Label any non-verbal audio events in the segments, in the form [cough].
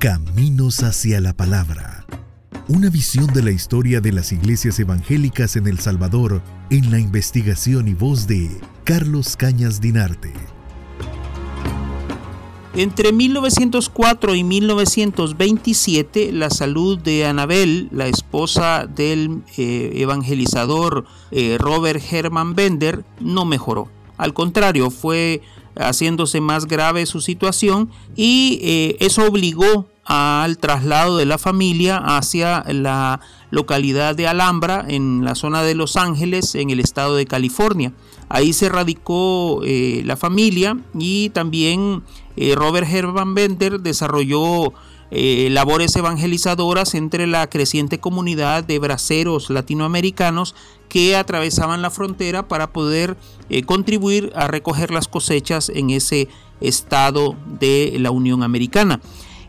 Caminos hacia la Palabra. Una visión de la historia de las iglesias evangélicas en El Salvador en la investigación y voz de Carlos Cañas Dinarte. Entre 1904 y 1927, la salud de Anabel, la esposa del eh, evangelizador eh, Robert Herman Bender, no mejoró. Al contrario, fue haciéndose más grave su situación y eh, eso obligó al traslado de la familia hacia la localidad de Alhambra, en la zona de Los Ángeles, en el estado de California. Ahí se radicó eh, la familia y también eh, Robert Herman Bender desarrolló eh, labores evangelizadoras entre la creciente comunidad de braceros latinoamericanos que atravesaban la frontera para poder contribuir a recoger las cosechas en ese estado de la Unión Americana.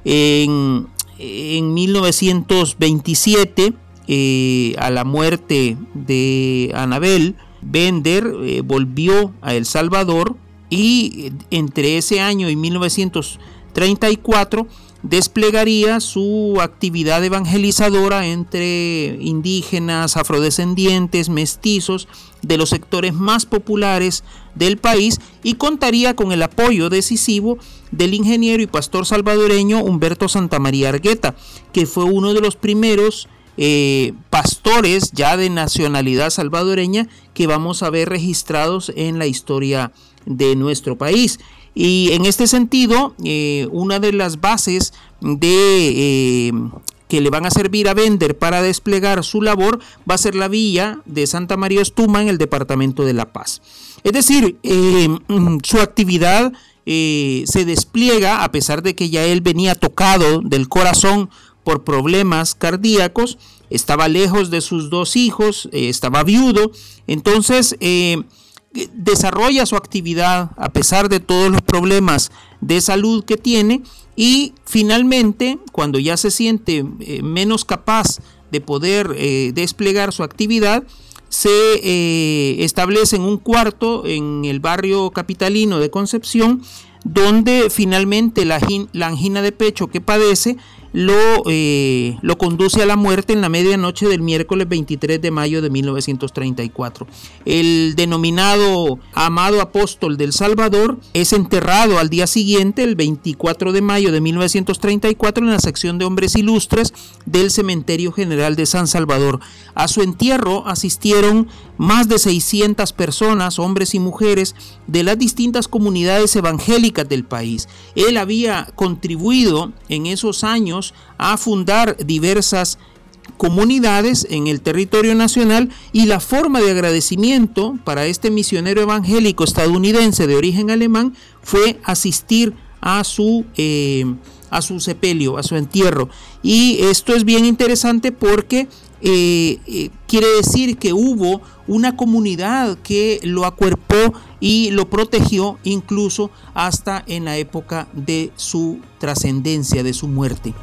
En, 1927, eh, a la muerte de Anabel, Bender eh, volvió a El Salvador y eh, entre ese año y 1934 desplegaría su actividad evangelizadora entre indígenas, afrodescendientes, mestizos de los sectores más populares del país y contaría con el apoyo decisivo del ingeniero y pastor salvadoreño Humberto Santamaría Argueta, que fue uno de los primeros eh, pastores ya de nacionalidad salvadoreña que vamos a ver registrados en la historia de nuestro país. Y en este sentido, eh, una de las bases de eh, que le van a servir a Bender para desplegar su labor va a ser la villa de Santa María Estuma en el departamento de La Paz. Es decir, eh, [clears throat] su actividad se despliega a pesar de que ya él venía tocado del corazón por problemas cardíacos, estaba lejos de sus dos hijos, estaba viudo, entonces desarrolla su actividad a pesar de todos los problemas de salud que tiene y finalmente cuando ya se siente eh, menos capaz de poder eh, desplegar su actividad se eh, establece en un cuarto en el barrio capitalino de Concepción donde finalmente la angina de pecho que padece lo, eh, lo conduce a la muerte en la medianoche del miércoles 23 de mayo de 1934. El denominado amado apóstol del Salvador es enterrado al día siguiente, el 24 de mayo de 1934, en la sección de hombres ilustres del Cementerio General de San Salvador. A su entierro asistieron más de 600 personas, hombres y mujeres, de las distintas comunidades evangélicas del país. Él había contribuido en esos años a fundar diversas comunidades en el territorio nacional y la forma de agradecimiento para este misionero evangélico estadounidense de origen alemán fue asistir a su, eh, a su sepelio, a su entierro. Y esto es bien interesante porque eh, eh, quiere decir que hubo una comunidad que lo acuerpó y lo protegió incluso hasta en la época de su trascendencia, de su muerte.